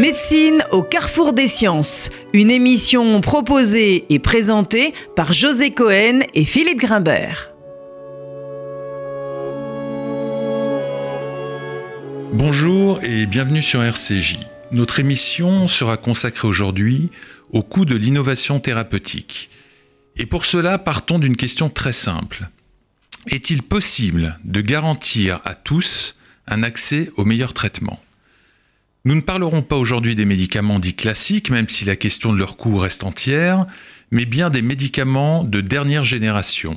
Médecine au carrefour des sciences, une émission proposée et présentée par José Cohen et Philippe Grimbert. Bonjour et bienvenue sur RCJ. Notre émission sera consacrée aujourd'hui au coût de l'innovation thérapeutique. Et pour cela, partons d'une question très simple. Est-il possible de garantir à tous un accès aux meilleurs traitements Nous ne parlerons pas aujourd'hui des médicaments dits classiques, même si la question de leur coût reste entière, mais bien des médicaments de dernière génération,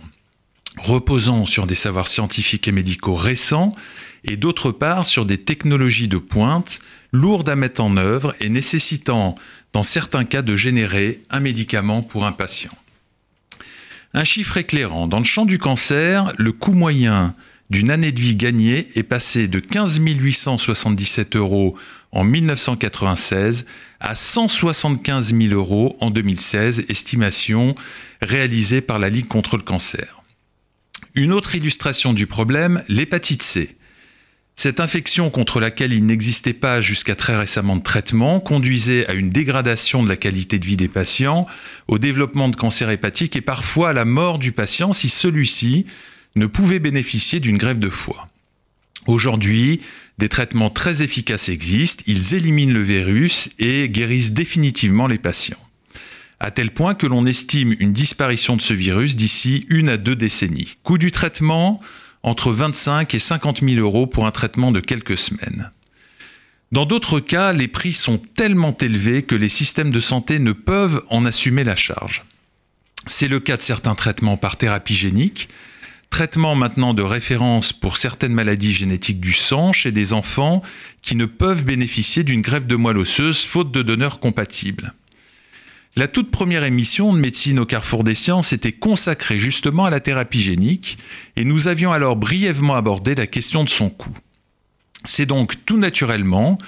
reposant sur des savoirs scientifiques et médicaux récents, et d'autre part sur des technologies de pointe lourdes à mettre en œuvre et nécessitant, dans certains cas, de générer un médicament pour un patient. Un chiffre éclairant, dans le champ du cancer, le coût moyen d'une année de vie gagnée est passé de 15 877 euros en 1996 à 175 000 euros en 2016, estimation réalisée par la Ligue contre le cancer. Une autre illustration du problème, l'hépatite C. Cette infection contre laquelle il n'existait pas jusqu'à très récemment de traitement conduisait à une dégradation de la qualité de vie des patients, au développement de cancer hépatique et parfois à la mort du patient si celui-ci ne pouvait bénéficier d'une grève de foie. Aujourd'hui, des traitements très efficaces existent, ils éliminent le virus et guérissent définitivement les patients. À tel point que l'on estime une disparition de ce virus d'ici une à deux décennies. Coût du traitement, entre 25 et 50 000 euros pour un traitement de quelques semaines. Dans d'autres cas, les prix sont tellement élevés que les systèmes de santé ne peuvent en assumer la charge. C'est le cas de certains traitements par thérapie génique, traitements maintenant de référence pour certaines maladies génétiques du sang chez des enfants qui ne peuvent bénéficier d'une greffe de moelle osseuse faute de donneurs compatibles. La toute première émission de Médecine au carrefour des sciences était consacrée justement à la thérapie génique et nous avions alors brièvement abordé la question de son coût. C'est donc tout naturellement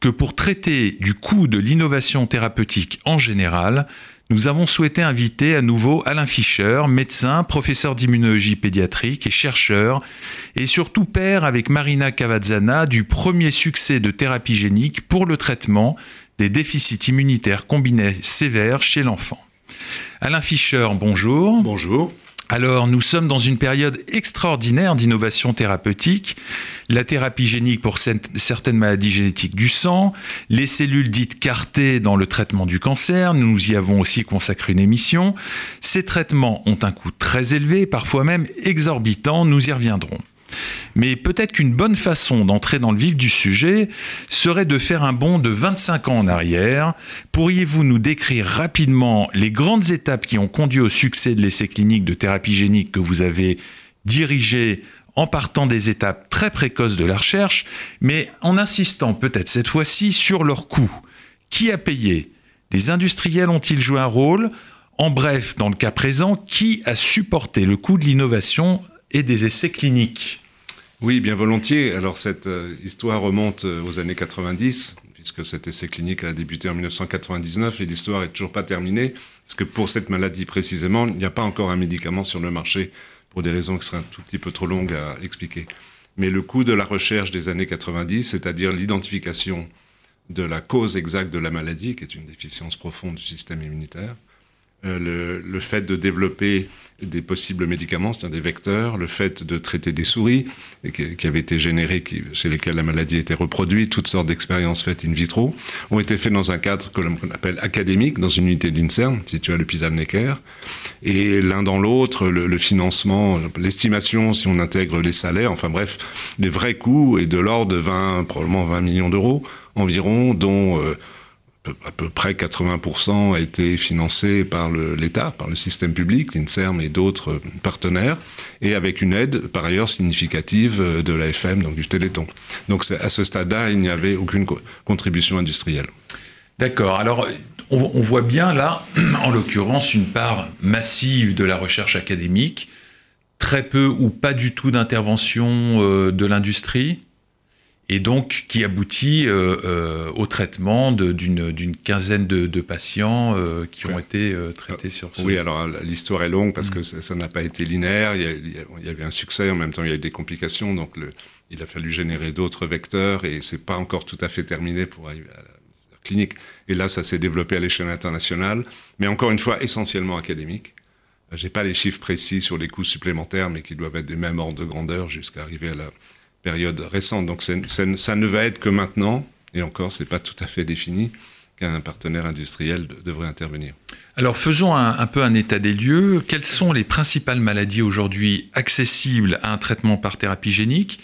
que pour traiter du coût de l'innovation thérapeutique en général, nous avons souhaité inviter à nouveau Alain Fischer, médecin, professeur d'immunologie pédiatrique et chercheur, et surtout père avec Marina Cavazzana du premier succès de thérapie génique pour le traitement des déficits immunitaires combinés sévères chez l'enfant. Alain Fischer, bonjour. Bonjour. Alors, nous sommes dans une période extraordinaire d'innovation thérapeutique. La thérapie génique pour certaines maladies génétiques du sang, les cellules dites cartées dans le traitement du cancer, nous y avons aussi consacré une émission. Ces traitements ont un coût très élevé, parfois même exorbitant, nous y reviendrons. Mais peut-être qu'une bonne façon d'entrer dans le vif du sujet serait de faire un bond de 25 ans en arrière. Pourriez-vous nous décrire rapidement les grandes étapes qui ont conduit au succès de l'essai clinique de thérapie génique que vous avez dirigé en partant des étapes très précoces de la recherche, mais en insistant peut-être cette fois-ci sur leur coût. Qui a payé? Les industriels ont-ils joué un rôle? En bref, dans le cas présent, qui a supporté le coût de l'innovation et des essais cliniques. Oui, bien volontiers. Alors cette euh, histoire remonte euh, aux années 90, puisque cet essai clinique a débuté en 1999 et l'histoire est toujours pas terminée, parce que pour cette maladie précisément, il n'y a pas encore un médicament sur le marché, pour des raisons qui seraient un tout petit peu trop longues à expliquer. Mais le coût de la recherche des années 90, c'est-à-dire l'identification de la cause exacte de la maladie, qui est une déficience profonde du système immunitaire, euh, le, fait de développer des possibles médicaments, c'est-à-dire des vecteurs, le fait de traiter des souris qui, avaient été générées, chez lesquelles la maladie était reproduite, toutes sortes d'expériences faites in vitro, ont été faites dans un cadre que l'on appelle académique, dans une unité d'INSERM située à l'hôpital Necker. Et l'un dans l'autre, le, le, financement, l'estimation, si on intègre les salaires, enfin bref, les vrais coûts est de l'ordre de 20, probablement 20 millions d'euros environ, dont... Euh, à peu près 80% a été financé par l'État, par le système public, l'INSERM et d'autres partenaires, et avec une aide par ailleurs significative de l'AFM, donc du Téléthon. Donc à ce stade-là, il n'y avait aucune contribution industrielle. D'accord. Alors on, voit bien là, en l'occurrence, une part massive de la recherche académique, très peu ou pas du tout d'intervention euh, de l'industrie et donc qui aboutit euh, euh, au traitement d'une quinzaine de, patients euh, qui ont été traités sur ce. Oui, alors l'histoire est longue parce que ça n'a pas été linéaire. Il y, avait un succès, en même temps il y a eu des complications, donc le, il a fallu générer d'autres vecteurs et c'est pas encore tout à fait terminé pour arriver à clinique. Et là, ça s'est développé à l'échelle internationale, mais encore une fois, essentiellement académique. Je n'ai pas les chiffres précis sur les coûts supplémentaires, mais qui doivent être des mêmes ordres de grandeur jusqu'à arriver à la période récente. Donc ça ne va être que maintenant, et encore, ce n'est pas tout à fait défini, qu'un partenaire industriel devrait intervenir. Alors faisons un, peu un état des lieux. Quelles sont les principales maladies aujourd'hui accessibles à un traitement par thérapie génique?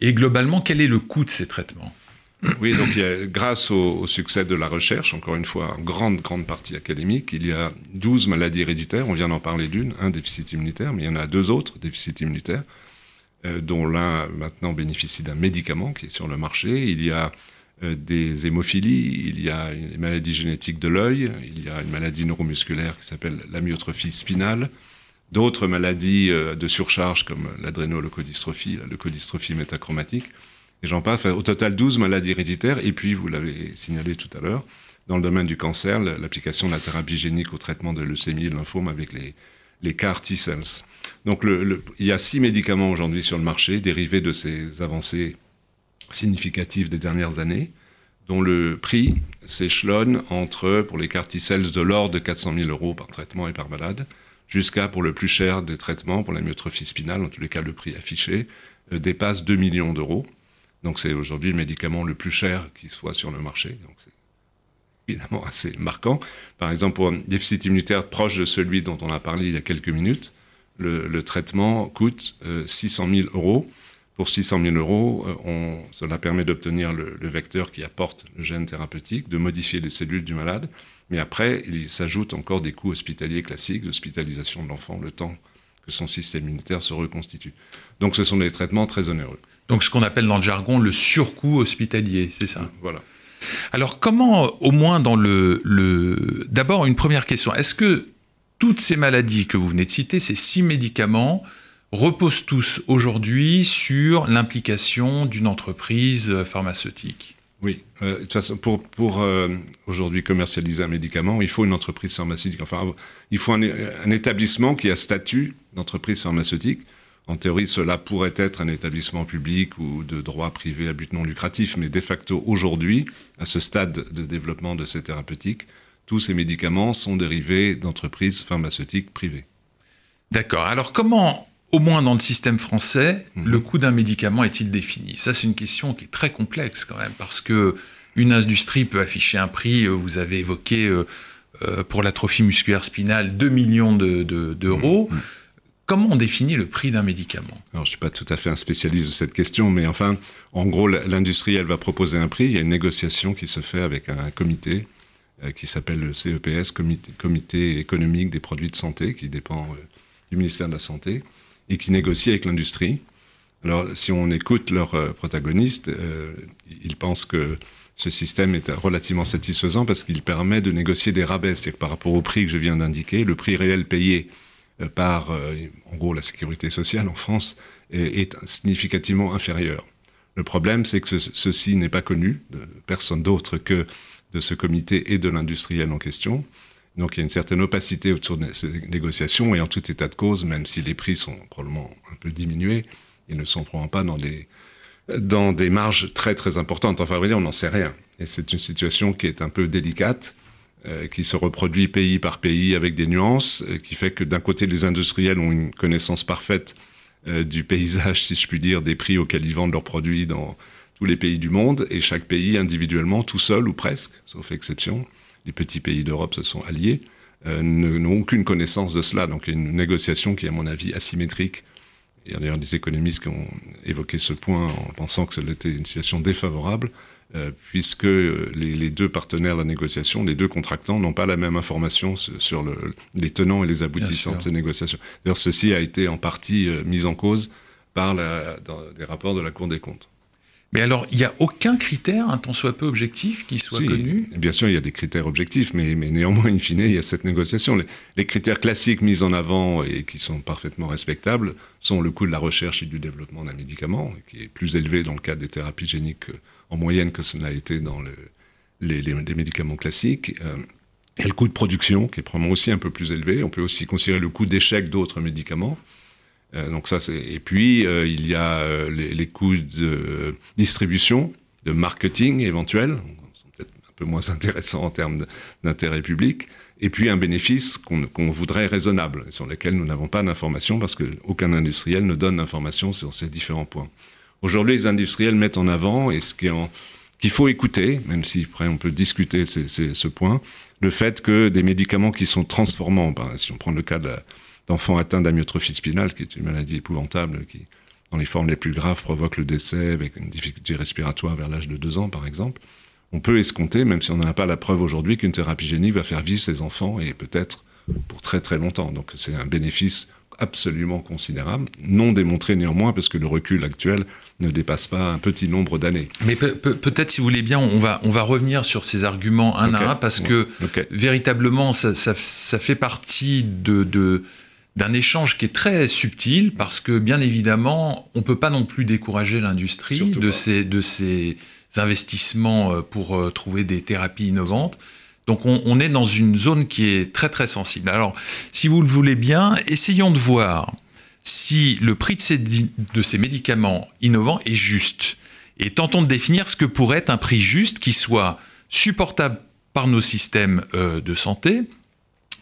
Et globalement, quel est le coût de ces traitements? Oui, donc grâce au, succès de la recherche, encore une fois, en grande, grande partie académique, il y a 12 maladies héréditaires. On vient d'en parler d'une, un déficit immunitaire, mais il y en a deux autres déficits immunitaires, euh, dont l'un maintenant bénéficie d'un médicament qui est sur le marché. Il y a euh, des hémophilies, il y a une maladie génétique de l'œil, il y a une maladie neuromusculaire qui s'appelle l'amyotrophie spinale, d'autres maladies euh, de surcharge comme l'adrénoleucodystrophie, la leucodystrophie métachromatique, et j'en passe. Au total, 12 maladies héréditaires, et puis, vous l'avez signalé tout à l'heure, dans le domaine du cancer, l'application de la thérapie génique au traitement de leucémie et de lymphome avec les, les CAR T-cells. Donc, il y a six médicaments aujourd'hui sur le marché dérivés de ces avancées significatives des dernières années, dont le prix s'échelonne entre, pour les carticelles, de l'ordre de 400 000 euros par traitement et par malade, jusqu'à, pour le plus cher des traitements, pour la myotrophie spinale, en tous les cas le prix affiché, euh, dépasse 2 millions d'euros. Donc c'est aujourd'hui le médicament le plus cher qui soit sur le marché. Donc évidemment assez marquant. Par exemple, pour un déficit immunitaire proche de celui dont on a parlé il y a quelques minutes, le, traitement coûte 600 euh, 000 euros pour 600 000 euros, euh, on, cela permet d'obtenir le, vecteur qui apporte le gène thérapeutique, de modifier les cellules du malade, mais après, il s'ajoute encore des coûts hospitaliers classiques, d'hospitalisation de l'enfant, le temps que son système immunitaire se reconstitue. Donc ce sont des traitements très onéreux. Donc ce qu'on appelle dans le jargon le surcoût hospitalier, c'est ça? Voilà. Alors comment, au moins dans le... le... D'abord, une première question. Est-ce que toutes ces maladies que vous venez de citer, ces six médicaments, reposent tous aujourd'hui sur l'implication d'une entreprise pharmaceutique? Oui, euh, de toute façon, pour, pour euh, aujourd'hui commercialiser un médicament, il faut une entreprise pharmaceutique. Enfin, il faut un, un établissement qui a statut d'entreprise pharmaceutique. En théorie, cela pourrait être un établissement public ou de droit privé à but non lucratif, mais de facto, aujourd'hui, à ce stade de développement de ces thérapeutiques, tous ces médicaments sont dérivés d'entreprises pharmaceutiques privées. D'accord. Alors, comment au moins dans le système français, mhm. le coût d'un médicament est-il défini? Ça, c'est une question qui est très complexe quand même, parce que une industrie peut afficher un prix, euh, vous avez évoqué euh, euh, pour l'atrophie musculaire spinale 2 millions d'euros. De, mhm. Comment on définit le prix d'un médicament? Alors, je ne suis pas tout à fait un spécialiste de cette question, mais enfin, en gros, l'industrie, elle va proposer un prix. Il y a une négociation qui se fait avec un comité qui s'appelle le CEPS, comité, économique des produits de santé, qui dépend du ministère de la Santé et qui négocient avec l'industrie. Alors, si on écoute leurs euh, protagonistes, euh, ils pensent que ce système est relativement satisfaisant parce qu'il permet de négocier des rabais. C'est-à-dire par rapport au prix que je viens d'indiquer, le prix réel payé euh, par, en gros, la sécurité sociale en France est, significativement inférieur. Le problème, c'est que ceci n'est pas connu de personne d'autre que de ce comité et de l'industriel en question. Donc il y a une certaine opacité autour de ces négociations et en tout état de cause, même si les prix sont probablement un peu diminués, ils ne sont probablement pas dans des, dans des marges très très importantes. Enfin, on n'en sait rien. Et c'est une situation qui est un peu délicate, euh, qui se reproduit pays par pays avec des nuances, euh, qui fait que d'un côté, les industriels ont une connaissance parfaite euh, du paysage, si je puis dire, des prix auxquels ils vendent leurs produits dans tous les pays du monde, et chaque pays individuellement, tout seul ou presque, sauf exception, les petits pays d'Europe se sont alliés, euh, n'ont aucune connaissance de cela. Donc il y a une négociation qui est, à mon avis, asymétrique. Il y a d'ailleurs des économistes qui ont évoqué ce point en pensant que c'était une situation défavorable, euh, puisque les, deux partenaires de la négociation, les deux contractants, n'ont pas la même information sur, les tenants et les aboutissants de ces négociations. D'ailleurs, ceci a été en partie euh, mis en cause par la, dans des rapports de la Cour des comptes. Mais alors, il n'y a aucun critère, un tant soit peu objectif, qui soit connu? Bien sûr, il y a des critères objectifs, mais, mais, néanmoins, in fine, il y a cette négociation. Les, critères classiques mis en avant et qui sont parfaitement respectables sont le coût de la recherche et du développement d'un médicament, qui est plus élevé dans le cas des thérapies géniques en moyenne que ce n'a été dans le, les, médicaments classiques. Euh, et le coût de production, qui est probablement aussi un peu plus élevé. On peut aussi considérer le coût d'échec d'autres médicaments. Euh, donc ça, et puis euh, il y a euh, les, coûts de distribution, de marketing éventuels, sont peut-être un peu moins intéressant en termes d'intérêt public, et puis un bénéfice qu'on voudrait raisonnable, sur lequel nous n'avons pas d'informations parce qu'aucun industriel ne donne d'informations sur ces différents points. Aujourd'hui, les industriels mettent en avant, et ce qu'il faut écouter, même si après on peut discuter ce point, le fait que des médicaments qui sont transformants, ben, si on prend le cas d'enfants atteints d'amyotrophie spinale, qui est une maladie épouvantable, qui dans les formes les plus graves provoque le décès avec une difficulté respiratoire vers l'âge de 2 ans par exemple, on peut escompter, même si on n'a pas la preuve aujourd'hui, qu'une thérapie génique va faire vivre ces enfants et peut-être pour très très longtemps. Donc c'est un bénéfice absolument considérable, non démontré néanmoins parce que le recul actuel ne dépasse pas un petit nombre d'années. Mais peut-être, si vous voulez bien, on va, on va revenir sur ces arguments un à un parce que véritablement, ça, fait partie de, d'un échange qui est très subtil parce que bien évidemment, on ne peut pas non plus décourager l'industrie de ces, de ces investissements euh, pour euh, trouver des thérapies innovantes. Donc on, est dans une zone qui est très très sensible. Alors si vous le voulez bien, essayons de voir si le prix de ces, de ces médicaments innovants est juste. Et tentons de définir ce que pourrait être un prix juste qui soit supportable par nos systèmes euh, de santé,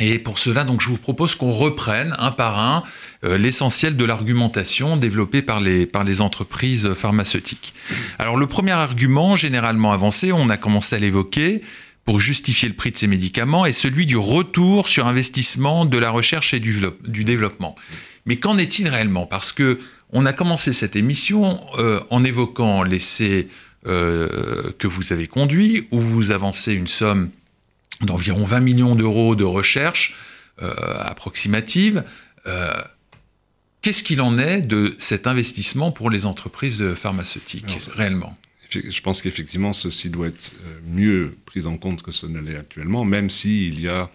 et pour cela, donc, je vous propose qu'on reprenne un par un euh, l'essentiel de l'argumentation développée par les, par les entreprises pharmaceutiques. Alors, le premier argument, généralement avancé, on a commencé à l'évoquer pour justifier le prix de ces médicaments, est celui du retour sur investissement de la recherche et du, du développement. Mais qu'en est-il réellement? Parce que on a commencé cette émission euh, en évoquant l'essai euh, que vous avez conduit, où vous avancez une somme d'environ 20 millions d'euros de recherche euh, approximative. Euh, qu'est-ce qu'il en est de cet investissement pour les entreprises pharmaceutiques réellement? Je pense qu'effectivement, ceci doit être euh, mieux pris en compte que ce ne l'est actuellement, même s'il y a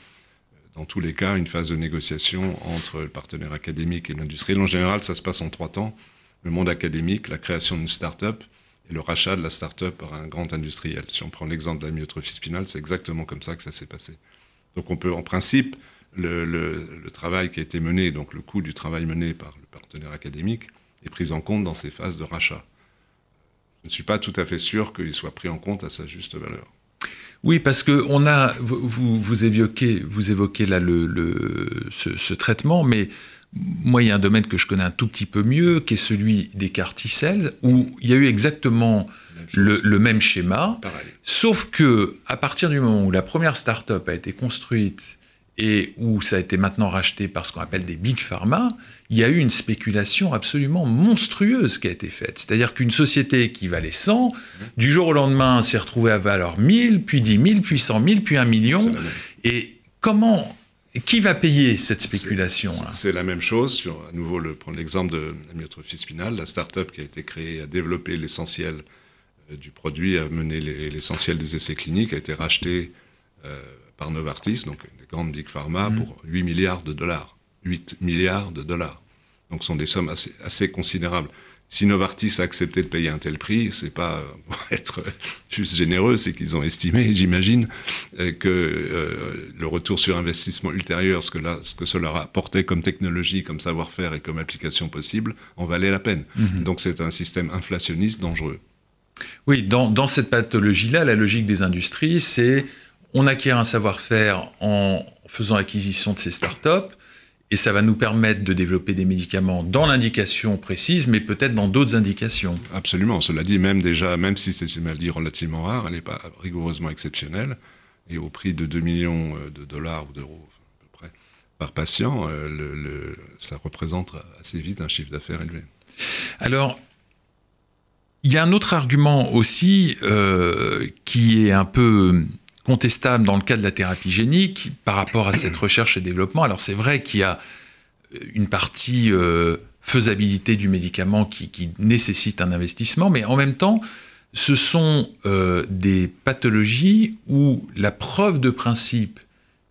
dans tous les cas une phase de négociation entre le partenaire académique et l'industriel. En général, ça se passe en trois temps. Le monde académique, la création d'une start-up, et le rachat de la start-up par un grand industriel. Si on prend l'exemple de la myotrophie spinale, c'est exactement comme ça que ça s'est passé. Donc on peut, en principe, le, travail qui a été mené, donc le coût du travail mené par le partenaire académique, est pris en compte dans ces phases de rachat. Je ne suis pas tout à fait sûr qu'il soit pris en compte à sa juste valeur. Oui, parce que on a, vous, vous, évoquez, vous évoquez là le, ce, ce, traitement, mais moi, il y a un domaine que je connais un tout petit peu mieux, qui est celui des carticelles, où il y a eu exactement le, même schéma, sauf que à partir du moment où la première start-up a été construite et où ça a été maintenant racheté par ce qu'on appelle des big pharma, il y a eu une spéculation absolument monstrueuse qui a été faite. C'est-à-dire qu'une société qui valait 100, du jour au lendemain, s'est retrouvée à valeur 1000, puis 10 000, puis 100 000, puis 1 million. Et comment qui va payer cette spéculation C'est la même chose. Sur, à nouveau, le, prendre l'exemple de la myotrophie spinale, la start-up qui a été créée a développé l'essentiel euh, du produit, a mené l'essentiel des essais cliniques, a été rachetée euh, par Novartis, donc une grande big pharma, mmh. pour 8 milliards de dollars. 8 milliards de dollars. Donc ce sont des sommes assez, assez considérables si Novartis a accepté de payer un tel prix, c'est pas pour être juste généreux, c'est qu'ils ont estimé, j'imagine, euh, que euh, le retour sur investissement ultérieur, ce que, là, ce que cela apportait comme technologie, comme savoir-faire et comme application possible, en valait la peine. Mhm. Donc c'est un système inflationniste dangereux. Oui, dans, dans cette pathologie-là, la logique des industries, c'est on acquiert un savoir-faire en faisant acquisition de ces startups, et ça va nous permettre de développer des médicaments dans l'indication précise, mais peut-être dans d'autres indications. Absolument. Cela dit, même déjà, même si c'est une maladie relativement rare, elle n'est pas rigoureusement exceptionnelle. Et au prix de 2 millions euh, de dollars ou d'euros à peu près par patient, euh, le, ça représente assez vite un chiffre d'affaires élevé. Alors, il y a un autre argument aussi euh, qui est un peu contestable dans le cas de la thérapie génique par rapport à cette recherche et développement. Alors c'est vrai qu'il y a euh, une partie euh, faisabilité du médicament qui, nécessite un investissement, mais en même temps, ce sont euh, des pathologies où la preuve de principe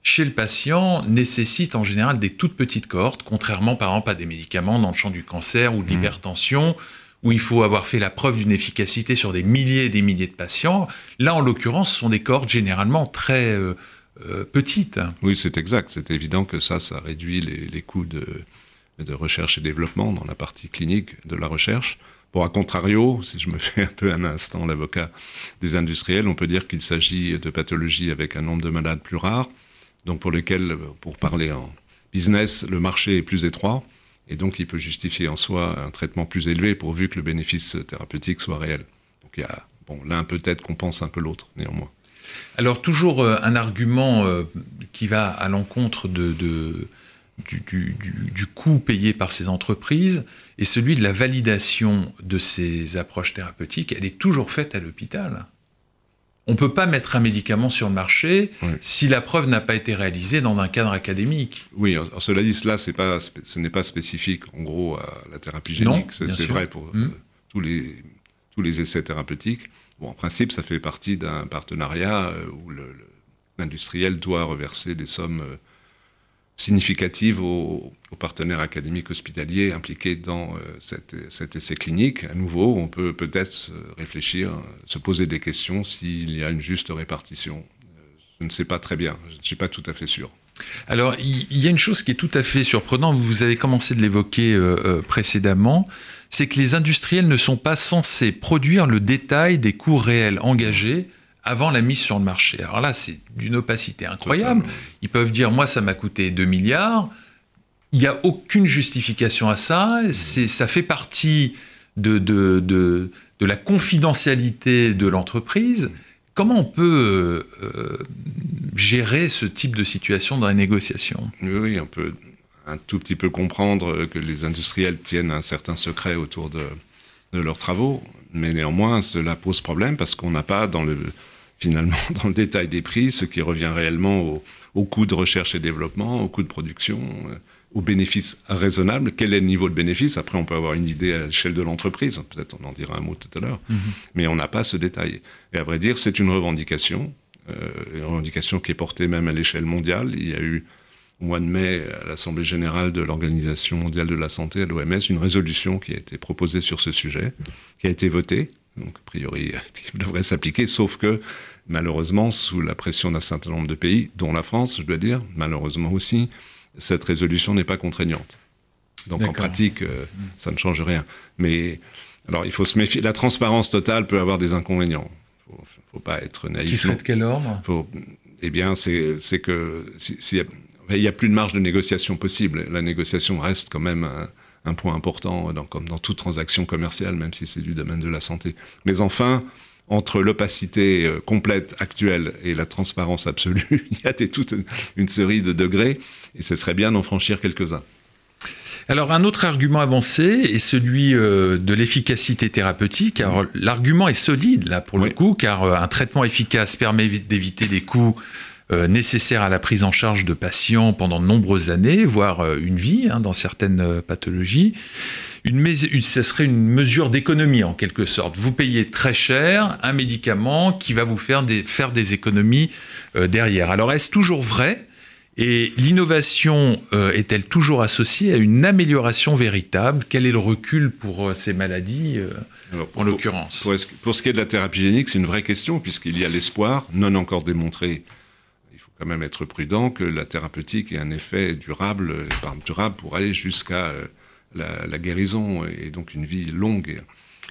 chez le patient nécessite en général des toutes petites cohortes, contrairement par exemple à des médicaments dans le champ du cancer ou de mmh. l'hypertension, où il faut avoir fait la preuve d'une efficacité sur des milliers et des milliers de patients. Là, en l'occurrence, ce sont des cohortes généralement très euh, euh, petites. Oui, c'est exact. C'est évident que ça, ça réduit les, coûts de, recherche et développement dans la partie clinique de la recherche. Bon, à contrario, si je me fais un peu un instant l'avocat des industriels, on peut dire qu'il s'agit de pathologies avec un nombre de malades plus rare, donc pour lesquelles, pour parler en business, le marché est plus étroit, et donc il peut justifier en soi un traitement plus élevé pourvu que le bénéfice thérapeutique soit réel. Donc il y a, bon, l'un peut-être compense un peu l'autre, néanmoins. Alors toujours euh, un argument euh, qui va à l'encontre de du, coût payé par ces entreprises et celui de la validation de ces approches thérapeutiques, elle est toujours faite à l'hôpital. On ne peut pas mettre un médicament sur le marché si la preuve n'a pas été réalisée dans un cadre académique. Oui, cela dit, cela, pas, ce n'est pas spécifique en gros à la thérapie génique. C'est vrai pour euh, hmm. tous, les, tous les essais thérapeutiques. Bon, en principe, ça fait partie d'un partenariat euh, où l'industriel doit reverser des sommes euh, significative aux, partenaires académiques hospitaliers impliqués dans euh, cet, essai clinique. À nouveau, on peut peut-être réfléchir, se poser des questions s'il y a une juste répartition. Euh, je ne sais pas très bien, je ne suis pas tout à fait sûr. Alors, il y a une chose qui est tout à fait surprenante, vous avez commencé de l'évoquer euh, précédemment, c'est que les industriels ne sont pas censés produire le détail des coûts réels engagés avant la mise sur le marché. Alors là, c'est d'une opacité incroyable. Ils peuvent dire, moi, ça m'a coûté 2 milliards. Il n'y a aucune justification à ça. Ça fait partie de, de, de, la confidentialité de l'entreprise. Comment on peut euh, gérer ce type de situation dans la négociation Oui, on peut un tout petit peu comprendre que les industriels tiennent un certain secret autour de, de leurs travaux, mais néanmoins, cela pose problème parce qu'on n'a pas dans le finalement dans le détail des prix, ce qui revient réellement au, coût de recherche et développement, au coût de production, euh, au bénéfice raisonnable. Quel est le niveau de bénéfice? Après, on peut avoir une idée à l'échelle de l'entreprise. Peut-être on en dira un mot tout à l'heure. Mhm. Mais on n'a pas ce détail. Et à vrai dire, c'est une revendication, euh, une revendication qui est portée même à l'échelle mondiale. Il y a eu au mois de mai, à l'Assemblée générale de l'Organisation mondiale de la santé, à l'OMS, une résolution qui a été proposée sur ce sujet, qui a été votée. Donc, a priori, il devrait s'appliquer, sauf que malheureusement, sous la pression d'un certain nombre de pays, dont la France, je dois dire, malheureusement aussi, cette résolution n'est pas contraignante. Donc en pratique, euh, ça ne change rien. Mais alors, il faut se méfier. La transparence totale peut avoir des inconvénients. Il ne faut pas être naïf. Qui serait de quel ordre? Eh bien, c'est que il n'y a plus de marge de négociation possible. La négociation reste quand même un, point important, dans, comme dans toute transaction commerciale, même si c'est du domaine de la santé. Mais enfin, entre l'opacité euh, complète actuelle et la transparence absolue, il y a toute une série de degrés, et ce serait bien d'en franchir quelques-uns. Alors un autre argument avancé est celui euh, de l'efficacité thérapeutique. Alors l'argument est solide là pour le coup, car euh, un traitement efficace permet d'éviter des coûts nécessaires à la prise en charge de patients pendant de nombreuses années, voire une vie hein, dans certaines pathologies une, ce serait une mesure d'économie en quelque sorte. Vous payez très cher un médicament qui va vous faire des, faire des économies euh, derrière. Alors est-ce toujours vrai? Et l'innovation euh, est-elle toujours associée à une amélioration véritable? Quel est le recul pour euh, ces maladies, en l'occurrence? pour, pour, ce qui est de la thérapie génique, c'est une vraie question, puisqu'il y a l'espoir, non encore démontré, il faut quand même être prudent, que la thérapeutique ait un effet durable, durable pour aller jusqu'à la, guérison et donc une vie longue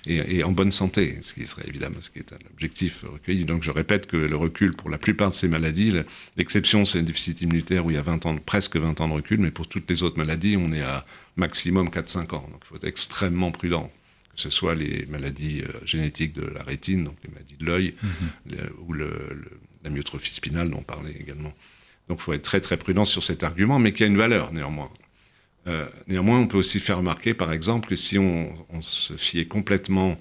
et, en bonne santé, ce qui serait évidemment ce qui est l'objectif recueilli. Donc je répète que le recul pour la plupart de ces maladies, l'exception c'est un déficit immunitaire où il y a 20 ans, presque 20 ans de recul, mais pour toutes les autres maladies, on est à maximum 4-5 ans. Donc il faut être extrêmement prudent que ce soit les maladies euh, génétiques de la rétine, donc les maladies de l'œil, mhm. ou le, la myotrophie spinale dont on parlait également. Donc il faut être très très prudent sur cet argument, mais qui a une valeur néanmoins. Euh, néanmoins, on peut aussi faire remarquer, par exemple, que si on, se fiait complètement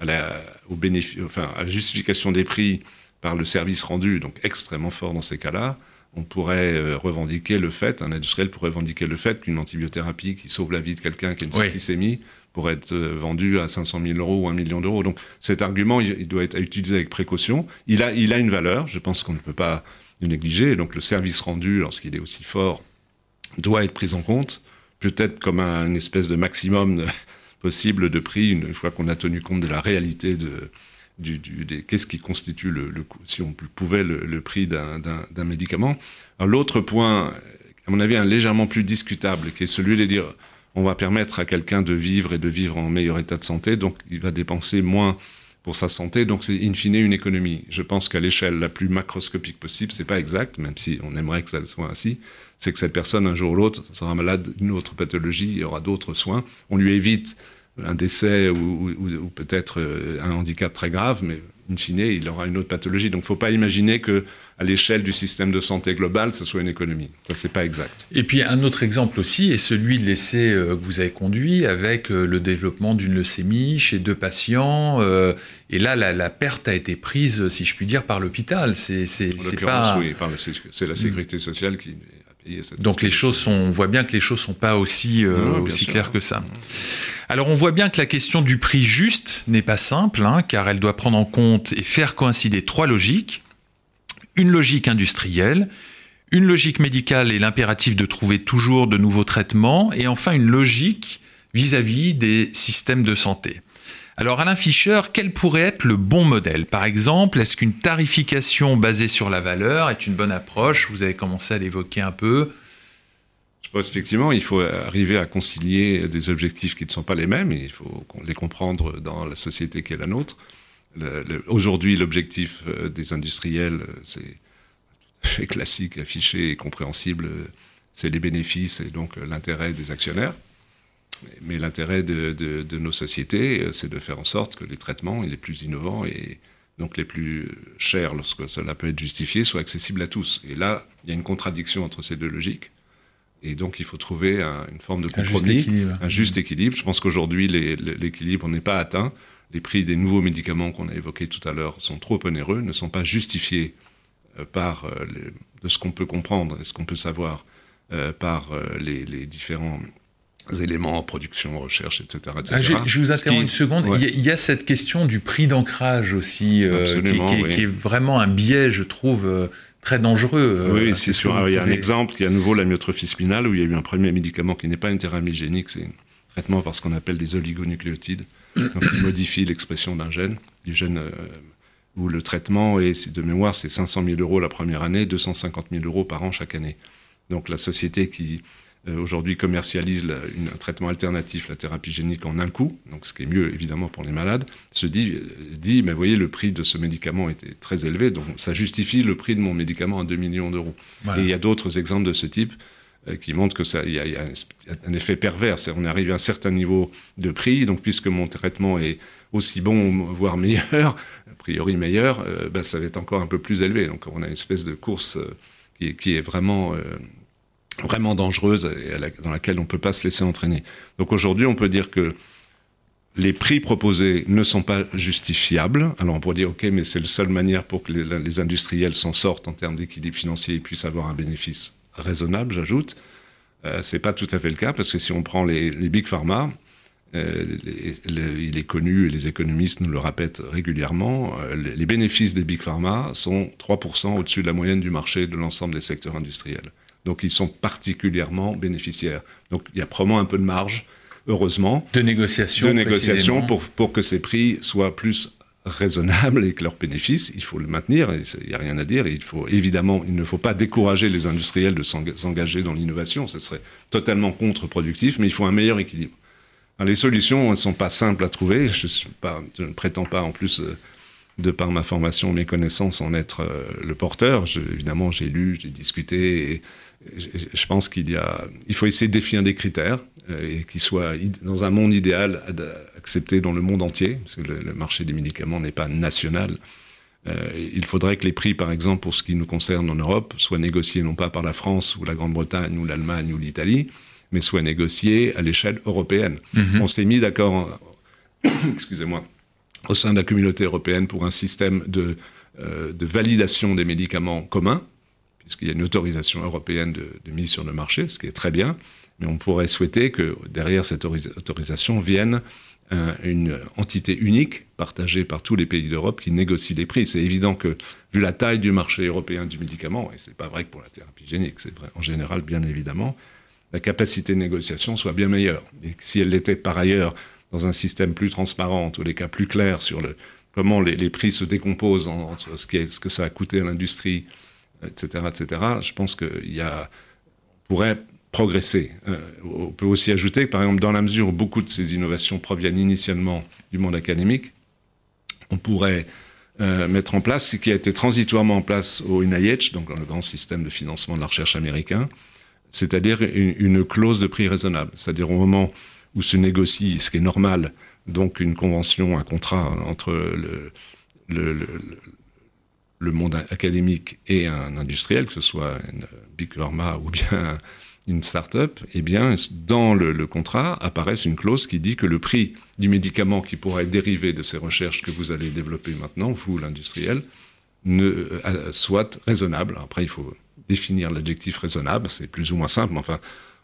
à la, au enfin, à la justification des prix par le service rendu, donc extrêmement fort dans ces cas-là, on pourrait euh, revendiquer le fait, un industriel pourrait revendiquer le fait qu'une antibiothérapie qui sauve la vie de quelqu'un qui a une septicémie pourrait être euh, vendue à 500 000 euros ou 1 million d'euros. Donc cet argument, il, doit être utilisé avec précaution. Il a, il a une valeur, je pense qu'on ne peut pas le négliger. donc le service rendu, lorsqu'il est aussi fort, doit être pris en compte peut-être comme un espèce de maximum possible de prix, une fois qu'on a tenu compte de la réalité de, du, qu'est-ce qui constitue le, si on pouvait le, prix d'un médicament. L'autre point, à mon avis, un légèrement plus discutable, qui est celui de dire on va permettre à quelqu'un de vivre et de vivre en meilleur état de santé, donc il va dépenser moins pour sa santé, donc c'est in fine une économie. Je pense qu'à l'échelle la plus macroscopique possible, c'est pas exact, même si on aimerait que ça soit ainsi, c'est que cette personne, un jour ou l'autre, sera malade d'une autre pathologie, il y aura d'autres soins. On lui évite un décès ou, ou peut-être euh, un handicap très grave, mais in fine, il aura une autre pathologie. Donc, il ne faut pas imaginer que à l'échelle du système de santé global, ce soit une économie. Ça, c'est pas exact. Et puis, un autre exemple aussi est celui de l'essai euh, que vous avez conduit avec euh, le développement d'une leucémie chez deux patients. Euh, et là, la, perte a été prise, si je puis dire, par l'hôpital. C'est pas... oui, c'est la sécurité sociale qui Donc, les choses sont, on voit bien que les choses sont pas aussi, aussi claires que ça. Alors on voit bien que la question du prix juste n'est pas simple, hein, car elle doit prendre en compte et faire coïncider trois logiques. Une logique industrielle, une logique médicale et l'impératif de trouver toujours de nouveaux traitements, et enfin une logique vis-à-vis des systèmes de santé. Alors Alain Fischer, quel pourrait être le bon modèle? Par exemple, est-ce qu'une tarification basée sur la valeur est une bonne approche? Vous avez commencé à l'évoquer un peu. Je pense effectivement, il faut arriver à concilier des objectifs qui ne sont pas les mêmes, il faut les comprendre dans la société qui est la nôtre. Aujourd'hui, l'objectif euh, des industriels, euh, c'est tout à fait classique, affiché et compréhensible, euh, c'est les bénéfices et donc l'intérêt des actionnaires. Mais l'intérêt de, de, nos sociétés, c'est de faire en sorte que les traitements les plus innovants et donc les plus chers, lorsque cela peut être justifié, soient accessibles à tous. Et là, il y a une contradiction entre ces deux logiques. Et donc, il faut trouver une forme de compromis, un juste équilibre. Je pense qu'aujourd'hui, l'équilibre n'est pas atteint. Les prix des nouveaux médicaments qu'on a évoqués tout à l'heure sont trop onéreux, ne sont pas justifiés euh, par euh, de ce qu'on peut comprendre et ce qu'on peut savoir euh, par les, différents éléments, production, recherche, etc. Ah, je vous interromps une seconde. Il, y a, cette question du prix d'ancrage aussi, qui, qui, est vraiment un biais, je trouve, très dangereux. Euh, oui, c'est sûr. il y a un exemple qui est à nouveau la myotrophie spinale, où il y a eu un premier médicament qui n'est pas une thérapie génique, c'est un traitement par ce qu'on appelle des oligonucléotides, qui modifie l'expression d'un gène, du gène euh, où le traitement est, de mémoire, c'est 500 000 euros la première année, 250 000 euros par an chaque année. Donc la société qui euh, aujourd'hui commercialise un traitement alternatif, la thérapie génique, en un coup, donc ce qui est mieux évidemment pour les malades, se dit, euh, dit mais voyez, le prix de ce médicament était très élevé, donc ça justifie le prix de mon médicament à 2 millions d'euros. Et il y a d'autres exemples de ce type euh, qui montrent que ça, il y, a, un effet pervers. On arrive à un certain niveau de prix, donc puisque mon traitement est aussi bon, voire meilleur, a priori meilleur, ben, ça va être encore un peu plus élevé. Donc on a une espèce de course qui, qui, est vraiment vraiment dangereuse et dans laquelle on ne peut pas se laisser entraîner. Donc aujourd'hui, on peut dire que les prix proposés ne sont pas justifiables. Alors on pourrait dire, OK, mais c'est la seule manière pour que les, industriels s'en sortent en termes d'équilibre financier et puissent avoir un bénéfice raisonnable, j'ajoute. Euh, Ce n'est pas tout à fait le cas, parce que si on prend les, big pharma, euh, il est connu, et les économistes nous le répètent régulièrement, euh, les bénéfices des big pharma sont 3% au-dessus de la moyenne du marché de l'ensemble des secteurs industriels. Donc ils sont particulièrement bénéficiaires. Donc il y a probablement un peu de marge, heureusement. De négociation. De négociation pour, pour que ces prix soient plus raisonnables et que leurs bénéfices, il faut le maintenir, il n'y a rien à dire. Il faut évidemment, il ne faut pas décourager les industriels de s'engager dans l'innovation, ce serait totalement contre-productif, mais il faut un meilleur équilibre. les solutions ne sont pas simples à trouver, je, pas, je, ne prétends pas en plus euh, de par ma formation, mes connaissances, en être euh, le porteur. évidemment, j'ai lu, j'ai discuté, et je pense qu'il y a, il faut essayer de définir des critères euh, et qui soient, dans un monde idéal, acceptés dans le monde entier, parce que le, marché des médicaments n'est pas national. Euh, il faudrait que les prix, par exemple, pour ce qui nous concerne en Europe, soient négociés non pas par la France ou la Grande-Bretagne ou l'Allemagne ou l'Italie, mais soient négociés à l'échelle européenne. Mm-hmm. On s'est mis d'accord, excusez-moi, au sein de la communauté européenne pour un système de, euh, de validation des médicaments communs, puisqu'il y a une autorisation européenne de, mise sur le marché, ce qui est très bien, mais on pourrait souhaiter que derrière cette autorisation vienne euh, une entité unique, partagée par tous les pays d'Europe, qui négocie les prix. C'est évident que, vu la taille du marché européen du médicament, et c'est pas vrai que pour la thérapie génique, c'est vrai en général, bien évidemment, la capacité de négociation soit bien meilleure. Et si elle l'était par ailleurs dans un système plus transparent, en tous les cas plus clair sur comment les, prix se décomposent entre ce, qui ce que ça a coûté à l'industrie, etc., etc., je pense qu'il y a, pourrait progresser. on peut aussi ajouter que, par exemple, dans la mesure où beaucoup de ces innovations proviennent initialement du monde académique, on pourrait mettre en place ce qui a été transitoirement en place au NIH, donc dans le grand système de financement de la recherche américain, c'est-à-dire une, clause de prix raisonnable. C'est-à-dire au moment où se négocie, ce qui est normal, donc une convention, un contrat entre le, monde académique et un industriel, que ce soit une Big Pharma ou bien une start-up, eh bien, dans le, contrat apparaît une clause qui dit que le prix du médicament qui pourrait être dérivé de ces recherches que vous allez développer maintenant, vous, l'industriel, ne, euh, soit raisonnable. Après, il faut définir l'adjectif raisonnable, c'est plus ou moins simple, mais enfin,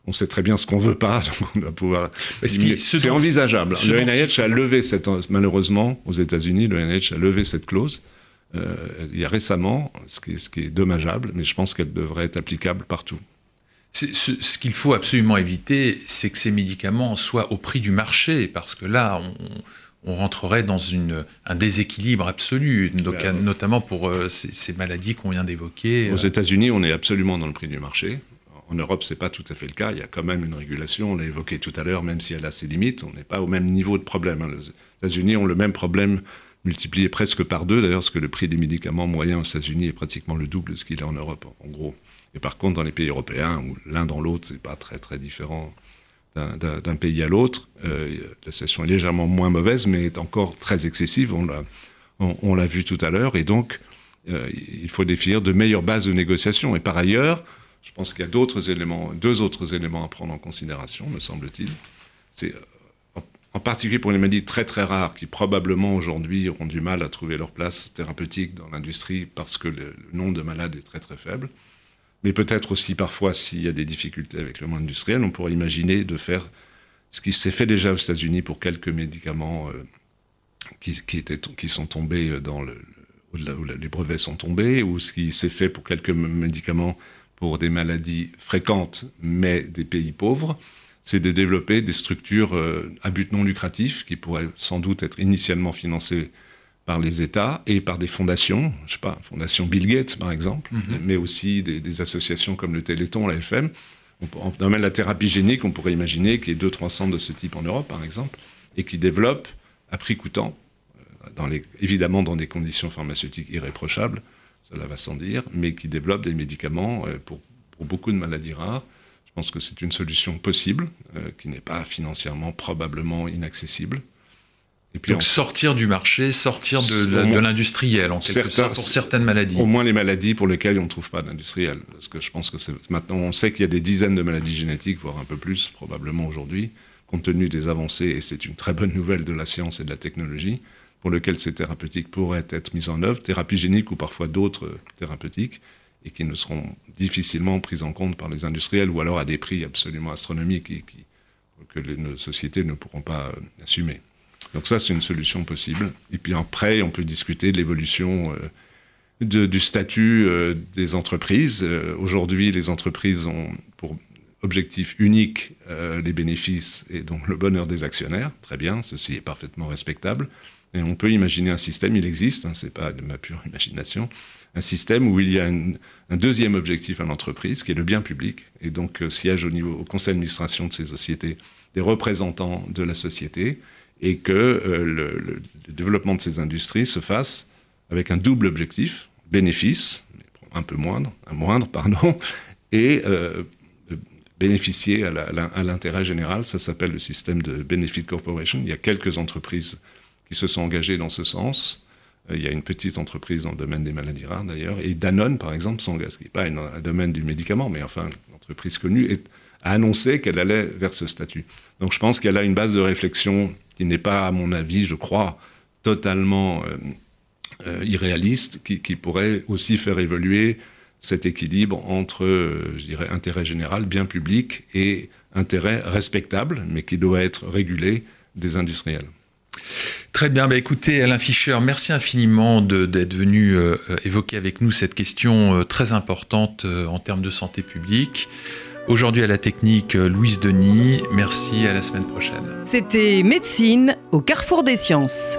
on sait très bien ce qu'on veut pas, on va pouvoir. C'est envisageable. Le NIH a levé cette, malheureusement, aux États-Unis, le NIH a levé cette clause. Euh, il y a récemment, ce qui, est, ce qui est dommageable, mais je pense qu'elle devrait être applicable partout. Ce, ce qu'il faut absolument éviter, c'est que ces médicaments soient au prix du marché, parce que là, on, on rentrerait dans une, un déséquilibre absolu, notamment pour euh, ces, maladies qu'on vient d'évoquer. Aux États-Unis, on est absolument dans le prix du marché. En Europe, ce n'est pas tout à fait le cas. Il y a quand même une régulation, on l'a évoqué tout à l'heure, même si elle a ses limites. On n'est pas au même niveau de problème. Hein. Les États-Unis ont le même problème multiplié presque par deux, d'ailleurs, parce que le prix des médicaments moyens aux États-Unis est pratiquement le double de ce qu'il est en Europe, en gros. Et par contre, dans les pays européens, où l'un dans l'autre, c'est pas très très différent d'un pays à l'autre. Euh, la situation est légèrement moins mauvaise, mais est encore très excessive. On l'a on, l'a vu tout à l'heure. Et donc, euh, il faut définir de meilleures bases de négociation. Et par ailleurs, je pense qu'il y a d'autres éléments, deux autres éléments à prendre en considération, me semble-t-il. C'est en particulier pour les maladies très très rares qui probablement aujourd'hui auront du mal à trouver leur place thérapeutique dans l'industrie parce que le nombre de malades est très très faible. Mais peut-être aussi parfois s'il y a des difficultés avec le monde industriel, on pourrait imaginer de faire ce qui s'est fait déjà aux États-Unis pour quelques médicaments euh, qui, qui sont tombés dans le, où les brevets sont tombés, ou ce qui s'est fait pour quelques médicaments pour des maladies fréquentes, mais des pays pauvres, c'est de développer des structures euh, à but non lucratif qui pourraient sans doute être initialement financées par les États et par des fondations, je sais pas, Fondation Bill Gates par exemple, mhm. mais aussi des, associations comme le Téléthon, la FM. En domaine de la thérapie génique, on pourrait imaginer qu'il y ait deux, trois centres de ce type en Europe, par exemple, et qui développent à prix coûtant, euh, dans les, évidemment dans des conditions pharmaceutiques irréprochables, cela va sans dire, mais qui développent des médicaments euh, pour, pour beaucoup de maladies rares. Je pense que c'est une solution possible, euh, qui n'est pas financièrement probablement inaccessible. Donc sortir du marché, sortir de, l'industriel en quelque sorte pour certaines maladies. Au moins les maladies pour lesquelles on ne trouve pas d'industriel. Parce que je pense que maintenant on sait qu'il y a des dizaines de maladies génétiques, voire un peu plus probablement aujourd'hui, compte tenu des avancées, et c'est une très bonne nouvelle de la science et de la technologie, pour lesquelles ces thérapeutiques pourraient être mises en œuvre, thérapies géniques ou parfois d'autres thérapeutiques, et qui ne seront difficilement prises en compte par les industriels, ou alors à des prix absolument astronomiques qui, que nos sociétés ne pourront pas euh, assumer. Donc ça, c'est une solution possible. Et puis après, on peut discuter de l'évolution euh, du statut euh, des entreprises. Aujourd'hui, les entreprises ont pour objectif unique les bénéfices et donc le bonheur des actionnaires. Très bien, ceci est parfaitement respectable. Et on peut imaginer un système, il existe, hein, ce n'est pas de ma pure imagination, un système où il y a un deuxième objectif à l'entreprise, qui est le bien public, et donc siège au niveau au conseil d'administration de ces sociétés des représentants de la société, et que euh, le, développement de ces industries se fasse avec un double objectif, bénéfice, un peu moindre, un moindre, pardon, et euh, bénéficier à l'intérêt général. Ça s'appelle le système de Benefit Corporation. Il y a quelques entreprises qui se sont engagées dans ce sens. Euh, il y a une petite entreprise dans le domaine des maladies rares d'ailleurs. Et Danone, par exemple, s'engage, ce qui n'est pas un domaine du médicament, mais enfin une entreprise connue, a annoncé qu'elle allait vers ce statut. Donc je pense qu'elle a une base de réflexion qui n'est pas, à mon avis, je crois, totalement euh, euh, irréaliste, qui, pourrait aussi faire évoluer cet équilibre entre, je dirais, intérêt général, bien public, et intérêt respectable, mais qui doit être régulé des industriels. Très bien, bah écoutez Alain Fischer, merci infiniment d'être venu évoquer avec nous cette question très importante en termes de santé publique. Aujourd'hui à la technique, euh, Louise Denis. Merci, à la semaine prochaine. C'était Médecine au carrefour des sciences.